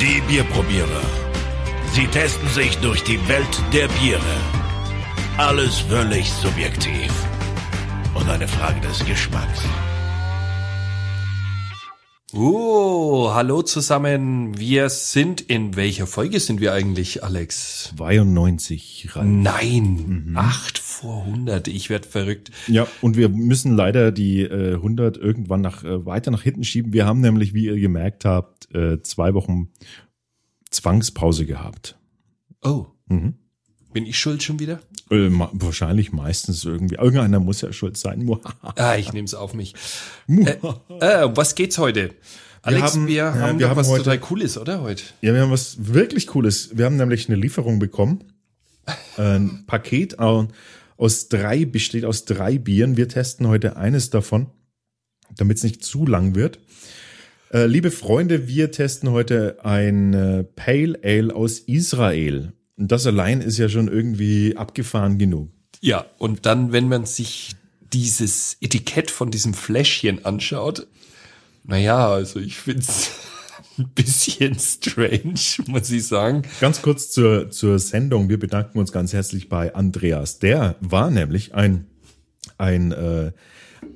Die Bierprobierer. Sie testen sich durch die Welt der Biere. Alles völlig subjektiv. Und eine Frage des Geschmacks. Oh, hallo zusammen. Wir sind in welcher Folge sind wir eigentlich, Alex? 92 rein. Nein, acht vor 100. Ich werd verrückt. Ja, und wir müssen leider die äh, 100 irgendwann nach äh, weiter nach hinten schieben. Wir haben nämlich, wie ihr gemerkt habt, äh, zwei Wochen Zwangspause gehabt. Oh, Mhm. bin ich schuld schon wieder? Äh, wahrscheinlich meistens irgendwie. Irgendeiner muss ja schuld sein. Ah, ich nehm's auf mich. Äh, äh, um was geht's heute? Alex, haben- wir ja, haben wir haben was heute- total Cooles, oder heute? Ja, wir haben was wirklich Cooles. Wir haben nämlich eine Lieferung bekommen. Ein Paket au- aus drei, besteht aus drei Bieren. Wir testen heute eines davon, damit es nicht zu lang wird. Äh, liebe Freunde, wir testen heute ein äh, Pale Ale aus Israel. Und das allein ist ja schon irgendwie abgefahren genug. Ja, und dann, wenn man sich dieses Etikett von diesem Fläschchen anschaut, naja, also ich find's ein bisschen strange, muss ich sagen. Ganz kurz zur, zur Sendung. Wir bedanken uns ganz herzlich bei Andreas. Der war nämlich ein, ein, äh,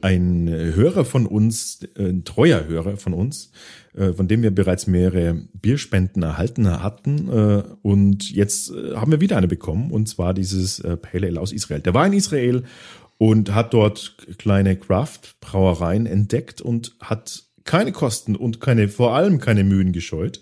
ein Hörer von uns, äh, ein treuer Hörer von uns, äh, von dem wir bereits mehrere Bierspenden erhalten hatten. Äh, und jetzt äh, haben wir wieder eine bekommen, und zwar dieses äh, Pale Ale aus Israel. Der war in Israel und hat dort kleine Craft-Brauereien entdeckt und hat keine Kosten und keine, vor allem keine Mühen gescheut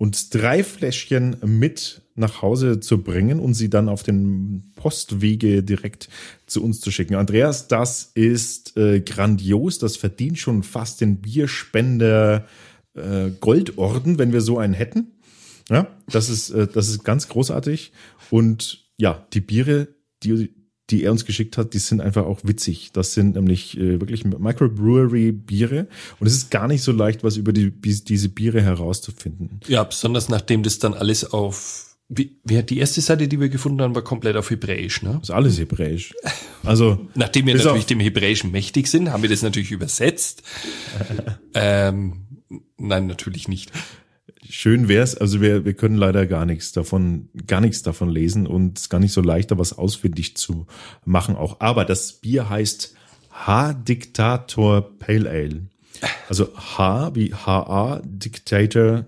und drei Fläschchen mit nach Hause zu bringen und sie dann auf den Postwege direkt zu uns zu schicken. Andreas, das ist äh, grandios. Das verdient schon fast den Bierspender äh, Goldorden, wenn wir so einen hätten. Ja, das ist, äh, das ist ganz großartig. Und ja, die Biere, die, die er uns geschickt hat, die sind einfach auch witzig. Das sind nämlich äh, wirklich Microbrewery-Biere. Und es ist gar nicht so leicht, was über die, diese Biere herauszufinden. Ja, besonders nachdem das dann alles auf, wie, wie die erste Seite, die wir gefunden haben, war komplett auf Hebräisch, ne? Das ist alles hebräisch. Also, Nachdem wir natürlich dem Hebräischen mächtig sind, haben wir das natürlich übersetzt. ähm, nein, natürlich nicht. Schön wär's. Also wir, wir können leider gar nichts davon, gar nichts davon lesen und es ist gar nicht so leicht, da was ausfindig zu machen auch. Aber das Bier heißt H-Diktator Pale Ale. Also H wie H-A, Dictator,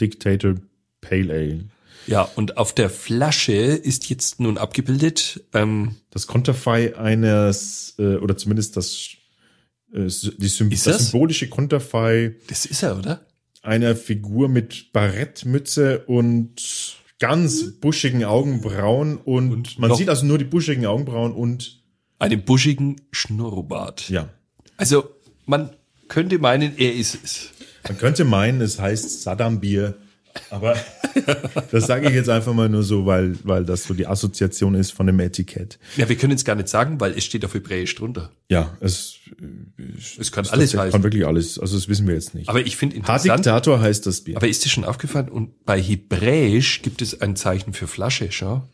Dictator Pale Ale. Ja, und auf der Flasche ist jetzt nun abgebildet, ähm, Das Konterfei eines, äh, oder zumindest das, äh, die Sym das das? symbolische Konterfei das ist er, oder? Einer Figur mit Barettmütze und ganz buschigen Augenbrauen und, Und man sieht also nur die buschigen Augenbrauen und Einem buschigen Schnurrbart. ja. Also, man könnte meinen, er ist es. Man könnte meinen, es heißt Saddam Bier, aber das sage ich jetzt einfach mal nur so, weil, weil das so die Assoziation ist von dem Etikett. Ja, wir können es gar nicht sagen, weil es steht auf Hebräisch drunter. Ja, es, Es kann es alles kann heißen. wirklich alles, also das wissen wir jetzt nicht. Aber ich finde interessant, H-Diktator heißt das Bier. aber ist dir schon aufgefallen, und bei Hebräisch gibt es ein Zeichen für Flasche, schau.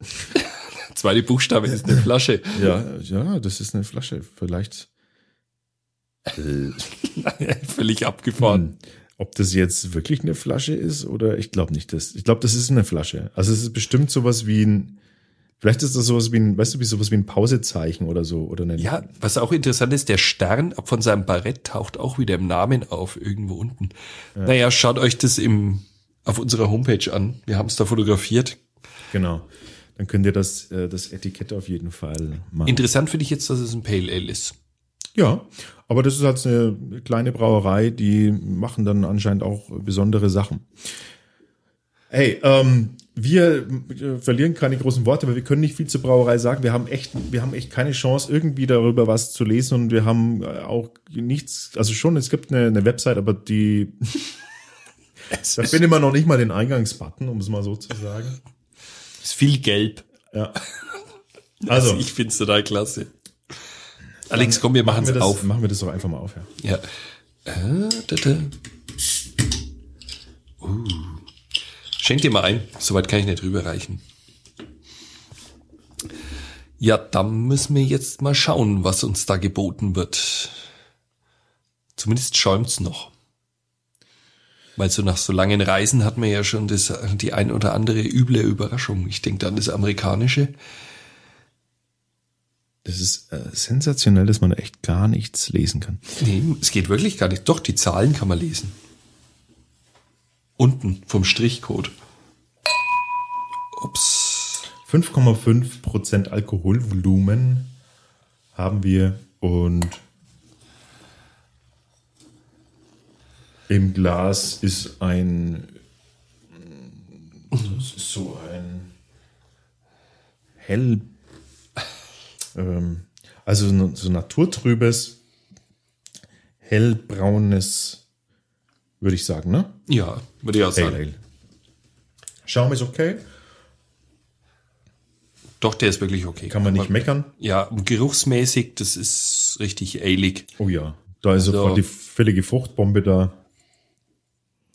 Zweite Buchstabe ist eine Flasche. ja, ja, das ist eine Flasche, vielleicht. Völlig abgefahren. Hm. Ob das jetzt wirklich eine Flasche ist oder ich glaube nicht. Das, ich glaube, das ist eine Flasche. Also es ist bestimmt sowas wie ein, vielleicht ist das sowas wie ein, weißt du, wie sowas wie ein Pausezeichen oder so oder eine. Ja, was auch interessant ist, der Stern von seinem Barett taucht auch wieder im Namen auf, irgendwo unten. Naja, schaut euch das im, auf unserer Homepage an. Wir haben es da fotografiert. genau. Dann könnt ihr das, äh, das Etikett auf jeden Fall machen. Interessant finde ich jetzt, dass es ein Pale Ale ist. Ja, aber das ist halt eine kleine Brauerei, die machen dann anscheinend auch besondere Sachen. Hey, ähm, wir äh, verlieren keine großen Worte, weil wir können nicht viel zur Brauerei sagen. Wir haben echt, wir haben echt keine Chance, irgendwie darüber was zu lesen und wir haben äh, auch nichts, also schon, es gibt eine, eine Website, aber die, da findet man noch nicht mal den Eingangsbutton, um es mal so zu sagen. Ist viel gelb. Ja. Also, Also, ich finde es total klasse. Alex, komm, wir machen es auf. machen wir das doch einfach mal auf, ja. Ja. Äh, da, da. Uh. Schenk dir mal ein. Soweit kann ich nicht rüberreichen. Ja, dann müssen wir jetzt mal schauen, was uns da geboten wird. Zumindest schäumt's noch. Weil so nach so langen Reisen hat man ja schon das, die ein oder andere üble Überraschung. Ich denke an das amerikanische. Das ist äh, sensationell, dass man da echt gar nichts lesen kann. Nee, es geht wirklich gar nicht. Doch, die Zahlen kann man lesen. Unten vom Strichcode. Ups. 5,5 Prozent Alkoholvolumen haben wir und im Glas ist ein das ist so ein hell ähm, also so naturtrübes hellbraunes würde ich sagen, ne? Ja, würde ich auch sagen. Ale. Schaum ist okay, Doch, der ist wirklich okay. kann man nicht meckern. Ja, geruchsmäßig, das ist richtig ailig. Oh ja, da ist Also- sofort die völlige Fruchtbombe da.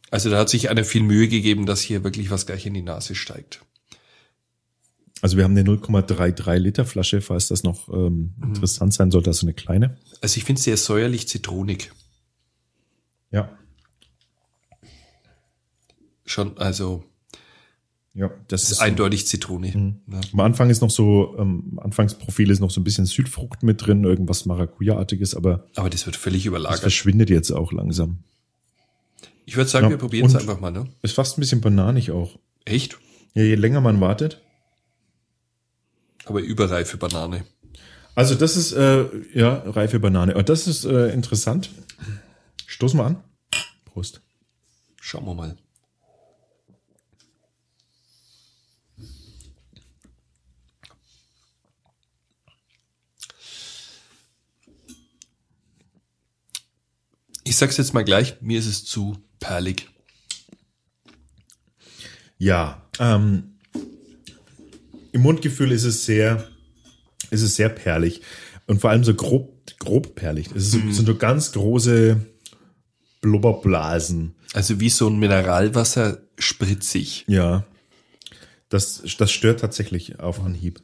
Also da hat sich einer viel Mühe gegeben, dass hier wirklich was gleich in die Nase steigt. Also wir haben eine 0,33 Liter Flasche, falls das noch ähm, interessant sein sollte, also eine kleine. Also ich finde es sehr säuerlich zitronig. Ja, Schon, also ja, das ist ist eindeutig Zitrone. Ja. Am Anfang ist noch so, ähm, Anfangsprofil ist noch so ein bisschen Südfrucht mit drin, irgendwas Maracuja-artiges, aber Aber das wird völlig das überlagert. verschwindet jetzt auch langsam. Ich würde sagen, Ja, wir probieren es einfach mal, ne? Ist fast ein bisschen bananig auch. Echt? Ja, je länger man wartet. Aber überreife Banane. Also das ist, äh, ja, reife Banane. Und das ist äh, interessant. Stoß mal an. Prost. Schauen wir mal. Ich sag's jetzt mal gleich, mir ist es zu perlig. Ja, ähm, im Mundgefühl ist es sehr, ist es sehr perlig und vor allem so grob, grob perlig. Es so, sind so ganz große Blubberblasen. Also wie so ein Mineralwasser spritzig. Ja, das, das stört tatsächlich auf Anhieb.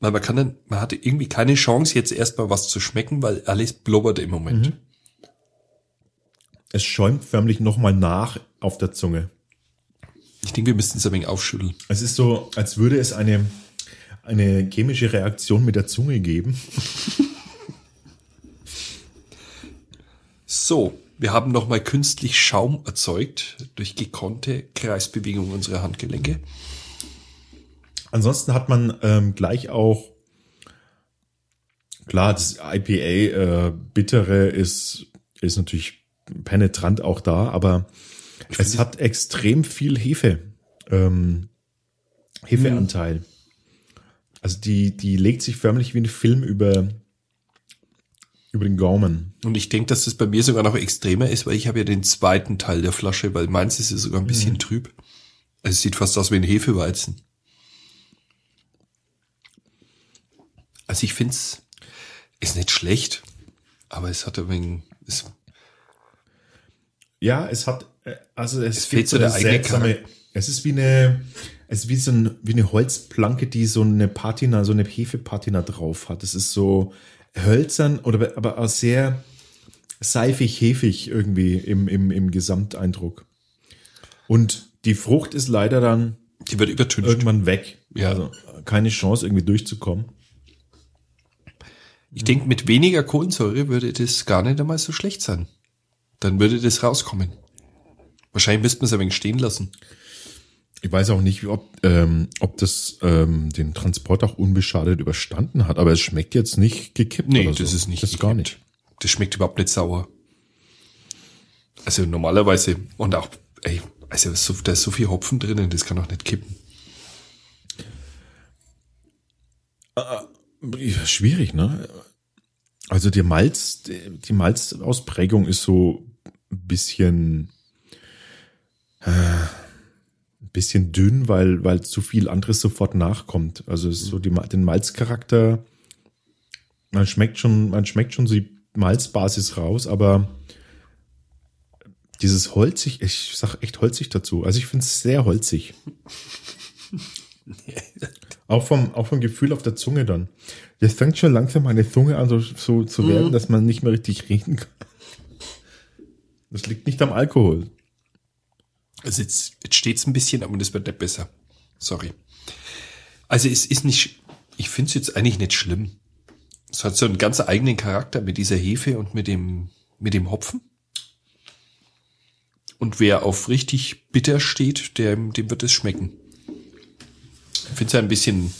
Weil man kann dann, man hatte irgendwie keine Chance, jetzt erstmal was zu schmecken, weil alles blubbert im Moment. Es schäumt förmlich nochmal nach auf der Zunge. Ich denke, wir müssten es ein wenig aufschütteln. Es ist so, als würde es eine, eine chemische Reaktion mit der Zunge geben. So, wir haben nochmal künstlich Schaum erzeugt durch gekonnte Kreisbewegung unserer Handgelenke. Ansonsten hat man ähm, gleich auch, klar, das IPA äh, bittere ist, ist natürlich penetrant auch da, aber es hat extrem viel Hefe, ähm, Hefeanteil. Also die, die legt sich förmlich wie ein Film über, über den Gaumen. Und ich denke, dass das bei mir sogar noch extremer ist, weil ich habe ja den zweiten Teil der Flasche, weil meins ist ja sogar ein bisschen trüb. Also es sieht fast aus wie ein Hefeweizen. Also ich finde es ist nicht schlecht, aber es hat ein wenig, es, Ja, es hat, äh, also es, Es fehlt so der eigene Charakter. es ist wie eine, es ist wie so ein, wie eine Holzplanke, die so eine Patina, so eine Hefepatina drauf hat. Es ist so hölzern oder aber auch sehr seifig, hefig irgendwie im, im, im Gesamteindruck. Und die Frucht ist leider dann die wird übertüncht. irgendwann weg. Ja. Also keine Chance, irgendwie durchzukommen. Ich denke, mit weniger Kohlensäure würde das gar nicht einmal so schlecht sein. Dann würde das rauskommen. Wahrscheinlich müsste man es ein wenig stehen lassen. Ich weiß auch nicht, ob, ähm, ob das ähm, den Transport auch unbeschadet überstanden hat, aber es schmeckt jetzt nicht gekippt. Nee, oder so. das ist nicht. Das ist gar nicht. Das schmeckt überhaupt nicht sauer. Also normalerweise, und auch, ey, also so, da ist so viel Hopfen drinnen, das kann doch nicht kippen. Ja, Schwierig, ne? Also die Malz, die Malzausprägung ist so ein bisschen, äh, ein bisschen dünn, weil, weil zu viel anderes sofort nachkommt. Also es ist so die, den Malzcharakter, man schmeckt schon, man schmeckt schon so die Malzbasis raus, aber dieses holzig, ich sag echt holzig dazu. Also ich finde es sehr holzig. Auch vom, auch vom Gefühl auf der Zunge dann. Jetzt fängt schon langsam meine Zunge an, so, so zu werden, Mhm. dass man nicht mehr richtig reden kann. Das liegt nicht am Alkohol. Also jetzt, jetzt steht's ein bisschen, aber das wird nicht besser. Sorry. Also es ist nicht, ich finde es jetzt eigentlich nicht schlimm. Es hat so einen ganz eigenen Charakter mit dieser Hefe und mit dem, mit dem Hopfen. Und wer auf richtig bitter steht, dem, dem wird es schmecken. Ich finde es ein bisschen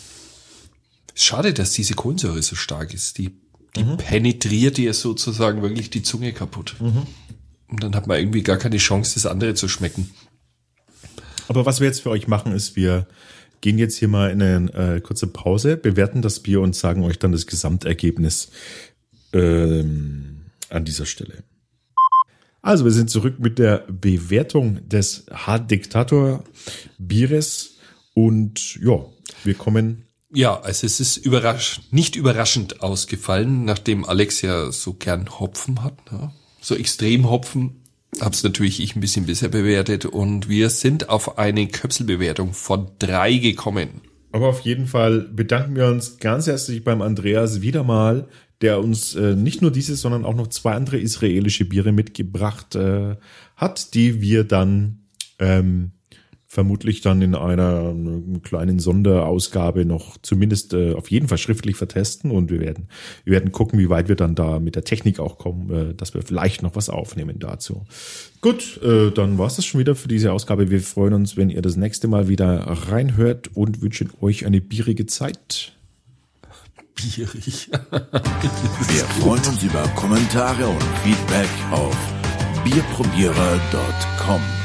schade, dass diese Kohlensäure so stark ist. Die, die mhm. penetriert dir sozusagen wirklich die Zunge kaputt. Mhm. Und dann hat man irgendwie gar keine Chance, das andere zu schmecken. Aber was wir jetzt für euch machen, ist, wir gehen jetzt hier mal in eine äh, kurze Pause, bewerten das Bier und sagen euch dann das Gesamtergebnis ähm, an dieser Stelle. Also, wir sind zurück mit der Bewertung des Hard-Diktator Bieres und ja, wir kommen. Ja, also es ist überrasch nicht überraschend ausgefallen, nachdem Alex ja so gern Hopfen hat, ne? so extrem Hopfen Hab's natürlich ich ein bisschen besser bewertet und wir sind auf eine Köpselbewertung von drei gekommen. Aber auf jeden Fall bedanken wir uns ganz herzlich beim Andreas wieder mal, der uns äh, nicht nur dieses, sondern auch noch zwei andere israelische Biere mitgebracht äh, hat, die wir dann ähm, vermutlich dann in einer kleinen Sonderausgabe noch zumindest äh, auf jeden Fall schriftlich vertesten und wir werden wir werden gucken, wie weit wir dann da mit der Technik auch kommen, äh, dass wir vielleicht noch was aufnehmen dazu. Gut, äh, dann war's das schon wieder für diese Ausgabe. Wir freuen uns, wenn ihr das nächste Mal wieder reinhört und wünschen euch eine bierige Zeit. Bierig. wir freuen uns über Kommentare und Feedback auf bierprobierer.com.